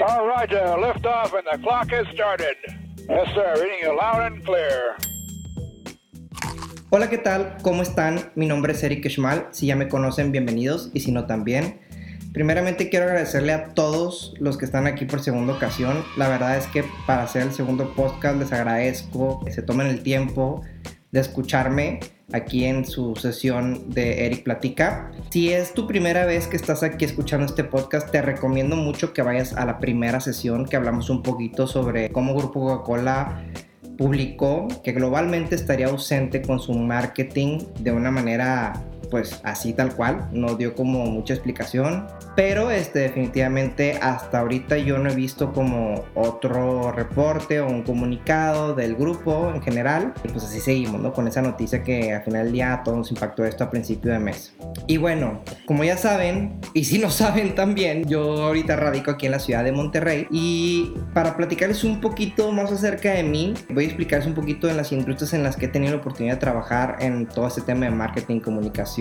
All right, uh, lift off and the clock has started. Yes, sir. Reading you loud and clear. Hola, ¿qué tal? ¿Cómo están? Mi nombre es Eric Schmal. Si ya me conocen, bienvenidos. Y si no, también. Primeramente quiero agradecerle a todos los que están aquí por segunda ocasión. La verdad es que para hacer el segundo podcast les agradezco que se tomen el tiempo de escucharme aquí en su sesión de Eric Platica. Si es tu primera vez que estás aquí escuchando este podcast, te recomiendo mucho que vayas a la primera sesión que hablamos un poquito sobre cómo Grupo Coca-Cola publicó que globalmente estaría ausente con su marketing de una manera pues así tal cual, no dio como mucha explicación, pero este definitivamente hasta ahorita yo no he visto como otro reporte o un comunicado del grupo en general, y pues así seguimos, ¿no? Con esa noticia que al final del día a todos nos impactó esto a principio de mes. Y bueno, como ya saben, y si no saben también, yo ahorita radico aquí en la ciudad de Monterrey y para platicarles un poquito más acerca de mí, voy a explicarles un poquito en las industrias en las que he tenido la oportunidad de trabajar en todo este tema de marketing, comunicación,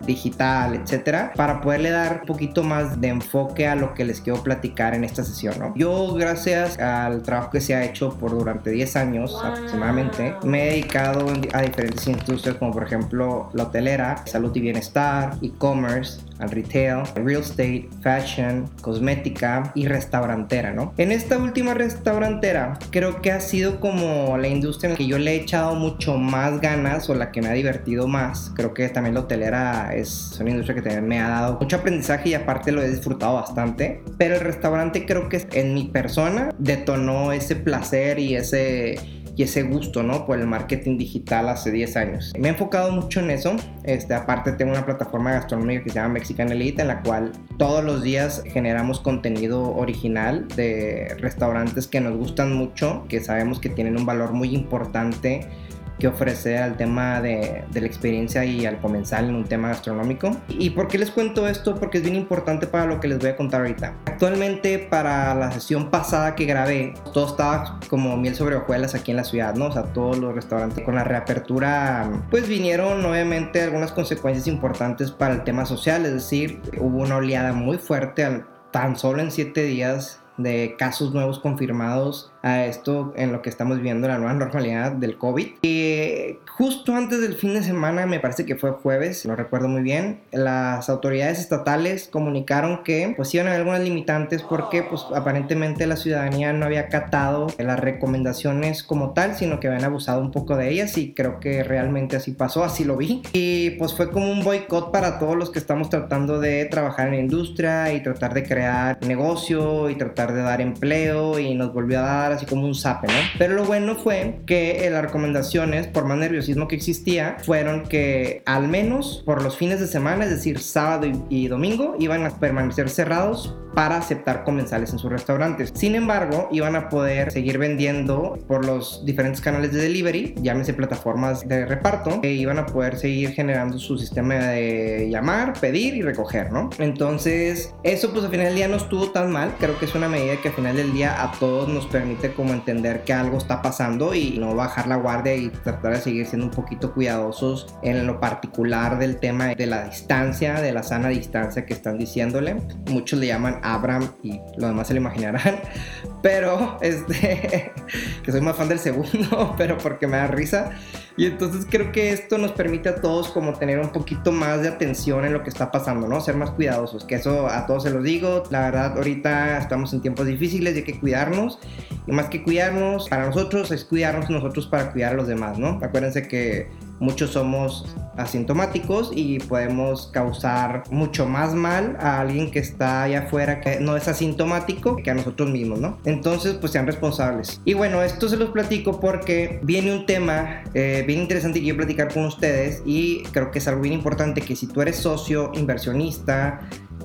digital, etcétera, para poderle dar un poquito más de enfoque a lo que les quiero platicar en esta sesión. ¿no? Yo, gracias al trabajo que se ha hecho por durante 10 años aproximadamente, me he dedicado a diferentes industrias como por ejemplo la hotelera, salud y bienestar, e-commerce, al retail, real estate, fashion, cosmética y restaurantera, ¿no? En esta última restaurantera creo que ha sido como la industria en la que yo le he echado mucho más ganas o la que me ha divertido más. Creo que también la hotelera es una industria que también me ha dado mucho aprendizaje y aparte lo he disfrutado bastante. Pero el restaurante creo que en mi persona detonó ese placer y ese y ese gusto, ¿no? Por el marketing digital hace 10 años. Me he enfocado mucho en eso. Este, aparte tengo una plataforma gastronómica que se llama Mexican Elite en la cual todos los días generamos contenido original de restaurantes que nos gustan mucho, que sabemos que tienen un valor muy importante que ofrecer al tema de, de, la experiencia y al comenzar en un tema gastronómico. ¿Y por qué les cuento esto? Porque es bien importante para lo que les voy a contar ahorita. Actualmente para la sesión pasada que grabé, todo estaba como miel sobre hojuelas aquí en la ciudad, ¿no? O sea, todos los restaurantes con la reapertura, pues vinieron obviamente algunas consecuencias importantes para el tema social, es decir, hubo una oleada muy fuerte al, tan solo en siete días de casos nuevos confirmados a esto en lo que estamos viendo la nueva normalidad del COVID. Y justo antes del fin de semana, me parece que fue jueves, no recuerdo muy bien, las autoridades estatales comunicaron que pues iban a haber algunas limitantes porque pues aparentemente la ciudadanía no había acatado las recomendaciones como tal, sino que habían abusado un poco de ellas y creo que realmente así pasó, así lo vi. Y pues fue como un boicot para todos los que estamos tratando de trabajar en la industria y tratar de crear negocio y tratar de dar empleo y nos volvió a dar así como un zape, ¿no? Pero lo bueno fue que las recomendaciones, por más nerviosismo que existía, fueron que al menos por los fines de semana, es decir, sábado y, domingo, iban a permanecer cerrados para aceptar comensales en sus restaurantes. Sin embargo, iban a poder seguir vendiendo por los diferentes canales de delivery, llámese plataformas de reparto, e iban a poder seguir generando su sistema de llamar, pedir y recoger, ¿no? Entonces, eso pues al final del día no estuvo tan mal, creo que es una medida que al final del día a todos nos permite como entender que algo está pasando y no bajar la guardia y tratar de seguir siendo un poquito cuidadosos en lo particular del tema de la distancia, de la sana distancia que están diciéndole. Muchos le llaman Abraham y lo demás se lo imaginarán, pero este, que soy más fan del segundo, pero porque me da risa. Y entonces creo que esto nos permite a todos como tener un poquito más de atención en lo que está pasando, ¿no? Ser más cuidadosos, que eso a todos se los digo. La verdad, ahorita estamos en tiempos difíciles y hay que cuidarnos. Y más que cuidarnos, para nosotros es cuidarnos nosotros para cuidar a los demás, ¿no? Acuérdense que muchos somos asintomáticos y podemos causar mucho más mal a alguien que está allá afuera que no es asintomático que a nosotros mismos, ¿no? Entonces, pues sean responsables. Y bueno, esto se los platico porque viene un tema eh, bien interesante que quiero platicar con ustedes y creo que es algo bien importante que si tú eres socio, inversionista,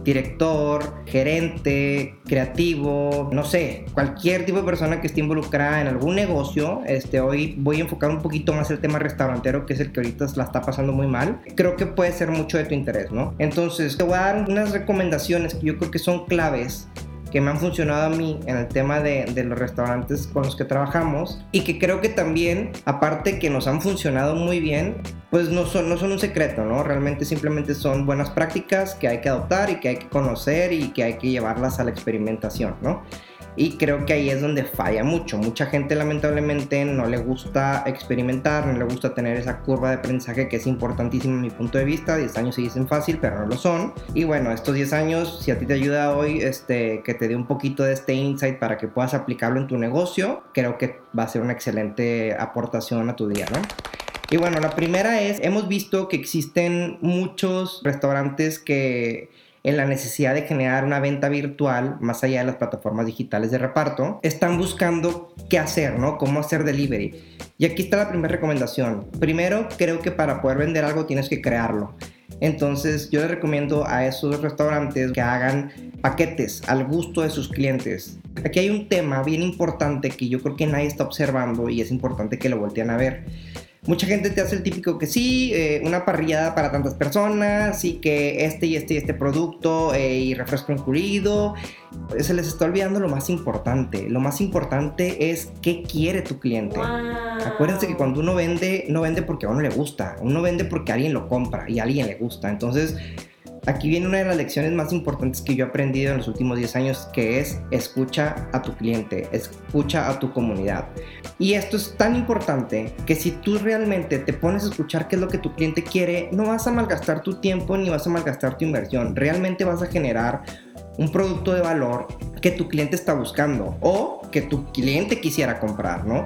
director, gerente, creativo, no sé, cualquier tipo de persona que esté involucrada en algún negocio, este, hoy voy a enfocar un poquito más el tema restaurantero, que es el que ahorita la está pasando muy mal. Creo que puede ser mucho de tu interés, ¿no? Entonces, te voy a dar unas recomendaciones que yo creo que son claves que me han funcionado a mí en el tema de, de, los restaurantes con los que trabajamos y que creo que también, aparte que nos han funcionado muy bien, pues no son, no son un secreto, ¿no? Realmente simplemente son buenas prácticas que hay que adoptar y que hay que conocer y que hay que llevarlas a la experimentación, ¿no? Y creo que ahí es donde falla mucho. Mucha gente lamentablemente no le gusta experimentar, no le gusta tener esa curva de aprendizaje que es importantísima en mi punto de vista. 10 años se dicen fácil, pero no lo son. Y bueno, estos 10 años, si a ti te ayuda hoy, este, que te dé un poquito de este insight para que puedas aplicarlo en tu negocio, creo que va a ser una excelente aportación a tu día, ¿no? Y bueno, la primera es, hemos visto que existen muchos restaurantes que en la necesidad de generar una venta virtual más allá de las plataformas digitales de reparto, están buscando qué hacer, ¿no? Cómo hacer delivery. Y aquí está la primera recomendación. Primero, creo que para poder vender algo tienes que crearlo. Entonces yo les recomiendo a esos restaurantes que hagan paquetes al gusto de sus clientes. Aquí hay un tema bien importante que yo creo que nadie está observando y es importante que lo volteen a ver mucha gente te hace el típico que sí, eh, una parrillada para tantas personas y que este y este y este producto eh, y refresco incluido. Se les está olvidando lo más importante. Lo más importante es qué quiere tu cliente. Acuérdense que cuando uno vende, no vende porque a uno le gusta, uno vende porque alguien lo compra y a alguien le gusta. Entonces, Aquí viene una de las lecciones más importantes que yo he aprendido en los últimos 10 años, que es escucha a tu cliente, escucha a tu comunidad. Y esto es tan importante que si tú realmente te pones a escuchar qué es lo que tu cliente quiere, no vas a malgastar tu tiempo ni vas a malgastar tu inversión. Realmente vas a generar un producto de valor que tu cliente está buscando o que tu cliente quisiera comprar, ¿no?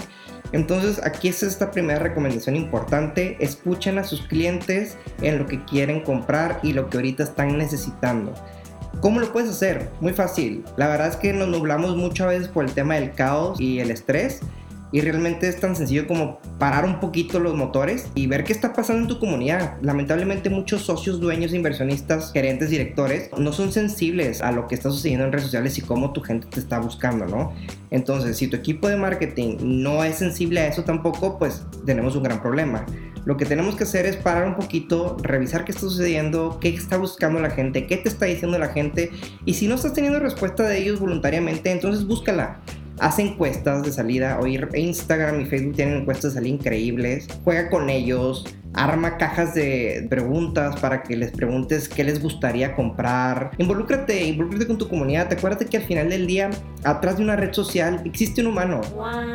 Entonces aquí es esta primera recomendación importante, escuchen a sus clientes en lo que quieren comprar y lo que ahorita están necesitando. ¿Cómo lo puedes hacer? Muy fácil. La verdad es que nos nublamos muchas veces por el tema del caos y el estrés y realmente es tan sencillo como parar un poquito los motores y ver qué está pasando en tu comunidad. Lamentablemente muchos socios, dueños, inversionistas, gerentes, directores no son sensibles a lo que está sucediendo en redes sociales y cómo tu gente te está buscando, ¿no? Entonces, si tu equipo de marketing no es sensible a eso tampoco, pues tenemos un gran problema. Lo que tenemos que hacer es parar un poquito, revisar qué está sucediendo, qué está buscando la gente, qué te está diciendo la gente y si no estás teniendo respuesta de ellos voluntariamente, entonces búscala hace encuestas de salida. Hoy Instagram y Facebook tienen encuestas de salida increíbles. Juega con ellos, arma cajas de preguntas para que les preguntes qué les gustaría comprar. Involúcrate, involúcrate con tu comunidad. Acuérdate que al final del día, atrás de una red social, existe un humano.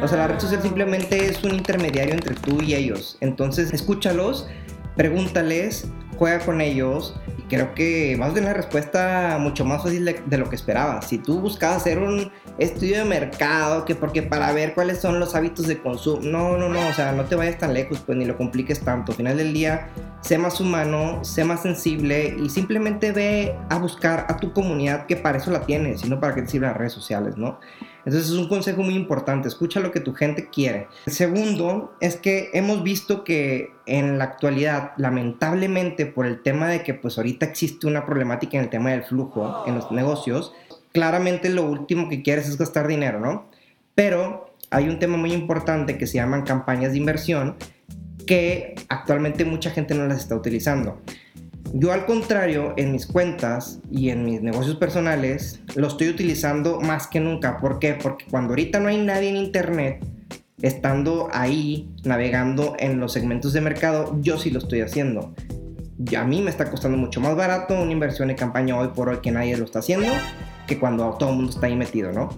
O sea, la red social simplemente es un intermediario entre tú y ellos. Entonces, escúchalos, pregúntales, juega con ellos creo que vas a tener la respuesta mucho más fácil de, lo que esperabas. Si tú buscabas hacer un estudio de mercado, que porque para ver cuáles son los hábitos de consumo, no, no, no, o sea, no te vayas tan lejos, pues ni lo compliques tanto. Al final del día, sé más humano, sé más sensible y simplemente ve a buscar a tu comunidad que para eso la tienes, sino para que te sirvan las redes sociales, ¿no? Entonces es un consejo muy importante, escucha lo que tu gente quiere. Segundo es que hemos visto que en la actualidad, lamentablemente por el tema de que pues ahorita existe una problemática en el tema del flujo en los negocios, claramente lo último que quieres es gastar dinero, ¿no? Pero hay un tema muy importante que se llaman campañas de inversión que actualmente mucha gente no las está utilizando. Yo al contrario, en mis cuentas y en mis negocios personales, lo estoy utilizando más que nunca. ¿Por qué? Porque cuando ahorita no hay nadie en Internet, estando ahí, navegando en los segmentos de mercado, yo sí lo estoy haciendo. a mí me está costando mucho más barato una inversión en campaña hoy por hoy que nadie lo está haciendo, que cuando todo el mundo está ahí metido, ¿no?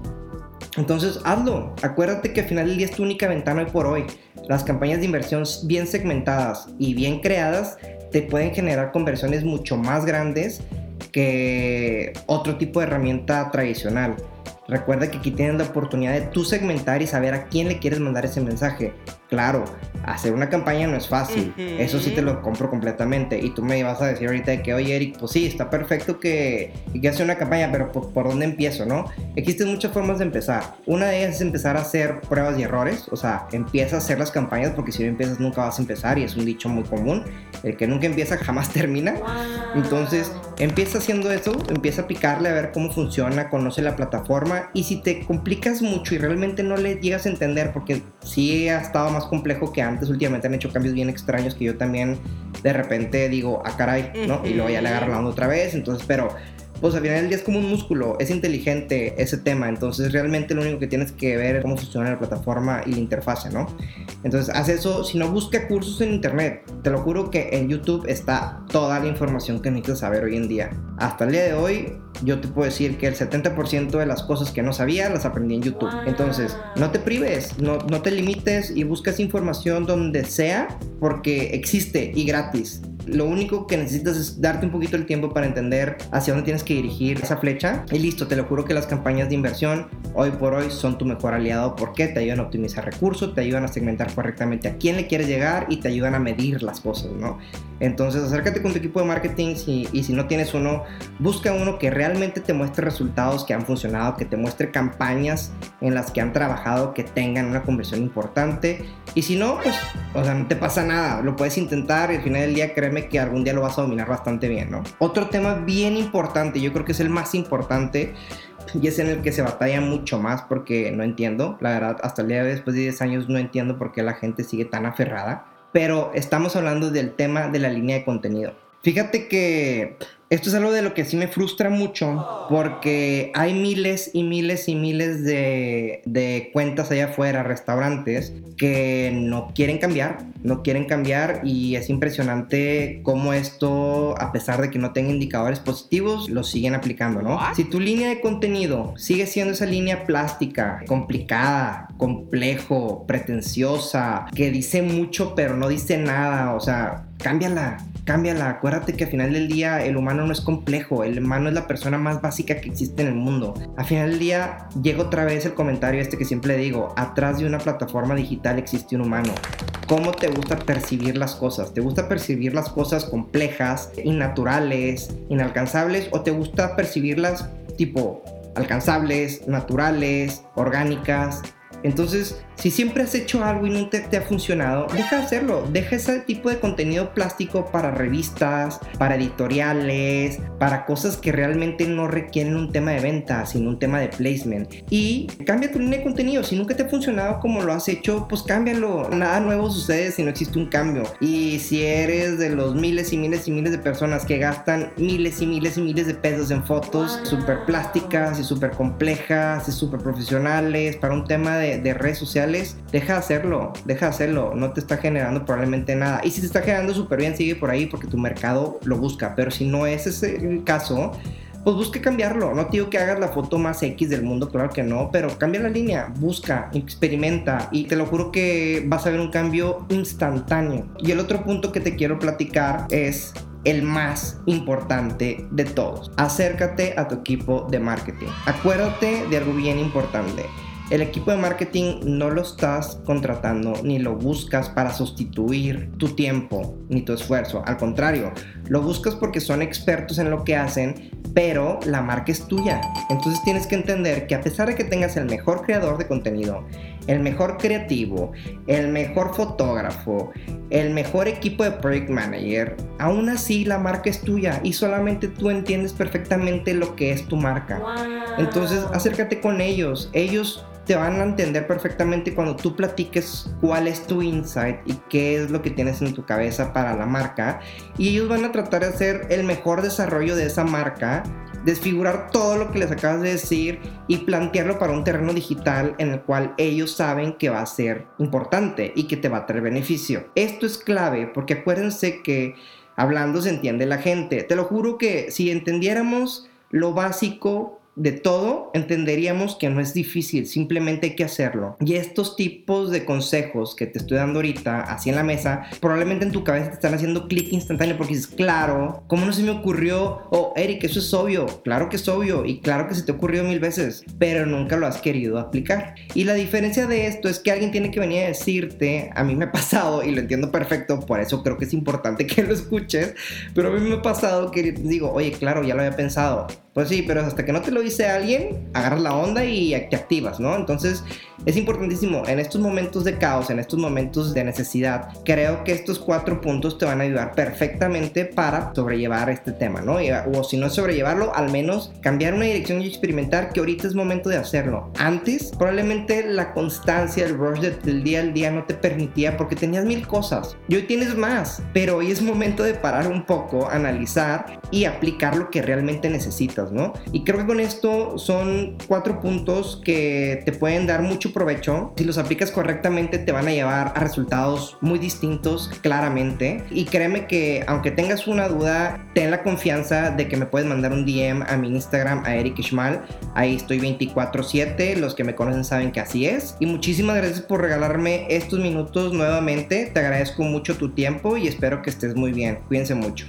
Entonces hazlo. Acuérdate que al final del día es tu única ventana hoy por hoy. Las campañas de inversión bien segmentadas y bien creadas te pueden generar conversiones mucho más grandes que otro tipo de herramienta tradicional. Recuerda que aquí tienes la oportunidad de tú segmentar y saber a quién le quieres mandar ese mensaje. Claro, hacer una campaña no es fácil. Eso sí te lo compro completamente. Y tú me vas a decir ahorita que, oye, Eric, pues sí, está perfecto que, que hacer una campaña, pero ¿por, dónde empiezo, no? Existen muchas formas de empezar. Una de ellas es empezar a hacer pruebas y errores. O sea, empieza a hacer las campañas porque si no empiezas nunca vas a empezar y es un dicho muy común. El que nunca empieza jamás termina. Entonces, empieza haciendo eso, empieza a picarle a ver cómo funciona, conoce la plataforma y si te complicas mucho y realmente no le llegas a entender, porque sí ha estado más complejo que antes, últimamente han hecho cambios bien extraños que yo también de repente digo, ah caray, ¿no? Y luego ya le agarro la onda otra vez, entonces, pero pues al final del día es como un músculo, es inteligente ese tema, entonces realmente lo único que tienes que ver es cómo funciona la plataforma y la interfase, ¿no? Entonces haz eso, si no busca cursos en internet, te lo juro que en YouTube está toda la información que necesitas saber hoy en día. Hasta el día de hoy yo te puedo decir que el 70% de las cosas que no sabía las aprendí en YouTube. Entonces, no te prives, no, no te limites y buscas información donde sea porque existe y gratis lo único que necesitas es darte un poquito el tiempo para entender hacia dónde tienes que dirigir esa flecha. Y listo, te lo juro que las campañas de inversión hoy por hoy son tu mejor aliado porque te ayudan a optimizar recursos, te ayudan a segmentar correctamente a quién le quieres llegar y te ayudan a medir las cosas, ¿no? Entonces acércate con tu equipo de marketing y si no tienes uno, busca uno que realmente te muestre resultados que han funcionado, que te muestre campañas en las que han trabajado, que tengan una conversión importante y si no, pues, o sea, no te pasa nada, lo puedes intentar y al final del día créeme que algún día lo vas a dominar bastante bien, ¿no? Otro tema bien importante, yo creo que es el más importante y es en el que se batalla mucho más porque no entiendo, la verdad, hasta el día de después de 10 años no entiendo por qué la gente sigue tan aferrada, pero estamos hablando del tema de la línea de contenido. Fíjate que esto es algo de lo que sí me frustra mucho porque hay miles y miles y miles de, cuentas allá afuera, restaurantes, que no quieren cambiar, no quieren cambiar y es impresionante cómo esto, a pesar de que no tenga indicadores positivos, lo siguen aplicando, ¿no? Si tu línea de contenido sigue siendo esa línea plástica, complicada, complejo, pretenciosa, que dice mucho pero no dice nada, o sea, cámbiala, cámbiala. Acuérdate que al final del día el humano no es complejo, el humano es la persona más básica que existe en el mundo. Al final del día llega otra vez el comentario este que siempre digo, atrás de una plataforma digital existe un humano. ¿Cómo te gusta percibir las cosas? ¿Te gusta percibir las cosas complejas, innaturales, inalcanzables o te gusta percibirlas tipo alcanzables, naturales, orgánicas? Entonces, si siempre has hecho algo y no te, ha funcionado, deja de hacerlo. Deja ese tipo de contenido plástico para revistas, para editoriales, para cosas que realmente no requieren un tema de venta, sino un tema de placement. Y cambia tu línea de contenido. Si nunca te ha funcionado como lo has hecho, pues cámbialo. Nada nuevo sucede si no existe un cambio. Y si eres de los miles y miles y miles de personas que gastan miles y miles y miles de pesos en fotos súper plásticas y súper complejas y súper profesionales para un tema de, de redes sociales, deja de hacerlo, deja de hacerlo, no te está generando probablemente nada. Y si te está generando súper bien, sigue por ahí porque tu mercado lo busca, pero si no es ese el caso, pues busque cambiarlo. No te digo que hagas la foto más X del mundo, claro que no, pero cambia la línea, busca, experimenta y te lo juro que vas a ver un cambio instantáneo. Y el otro punto que te quiero platicar es el más importante de todos. Acércate a tu equipo de marketing. Acuérdate de algo bien importante. El equipo de marketing no lo estás contratando ni lo buscas para sustituir tu tiempo ni tu esfuerzo. Al contrario, lo buscas porque son expertos en lo que hacen, pero la marca es tuya. Entonces tienes que entender que a pesar de que tengas el mejor creador de contenido, el mejor creativo, el mejor fotógrafo, el mejor equipo de project manager, aún así la marca es tuya y solamente tú entiendes perfectamente lo que es tu marca. Entonces acércate con ellos. Ellos te van a entender perfectamente cuando tú platiques cuál es tu insight y qué es lo que tienes en tu cabeza para la marca. Y ellos van a tratar de hacer el mejor desarrollo de esa marca, desfigurar todo lo que les acabas de decir y plantearlo para un terreno digital en el cual ellos saben que va a ser importante y que te va a traer beneficio. Esto es clave porque acuérdense que hablando se entiende la gente. Te lo juro que si entendiéramos lo básico de todo, entenderíamos que no es difícil, simplemente hay que hacerlo. Y estos tipos de consejos que te estoy dando ahorita, así en la mesa, probablemente en tu cabeza te están haciendo clic instantáneo porque dices, claro, ¿cómo no se me ocurrió? Oh, Eric, eso es obvio, claro que es obvio y claro que se te ha ocurrido mil veces, pero nunca lo has querido aplicar. Y la diferencia de esto es que alguien tiene que venir a decirte, a mí me ha pasado y lo entiendo perfecto, por eso creo que es importante que lo escuches, pero a mí me ha pasado que digo, oye, claro, ya lo había pensado pues sí, pero hasta que no te lo dice alguien, agarras la onda y te activas, ¿no? Entonces es importantísimo en estos momentos de caos, en estos momentos de necesidad, creo que estos cuatro puntos te van a ayudar perfectamente para sobrellevar este tema, ¿no? o si no sobrellevarlo, al menos cambiar una dirección y experimentar que ahorita es momento de hacerlo. Antes, probablemente la constancia, el rush del día al día no te permitía porque tenías mil cosas y hoy tienes más, pero hoy es momento de parar un poco, analizar y aplicar lo que realmente necesitas. ¿no? Y creo que con esto son cuatro puntos que te pueden dar provecho. Si los aplicas correctamente te van a llevar a resultados muy distintos claramente. Y créeme que aunque tengas una duda, ten la confianza de que me puedes mandar un DM a mi Instagram, a Eric Ishmal. Ahí estoy 24/7. Los que me conocen saben que así es. Y muchísimas gracias por regalarme estos minutos nuevamente. Te agradezco mucho tu tiempo y espero que estés muy bien. Cuídense mucho.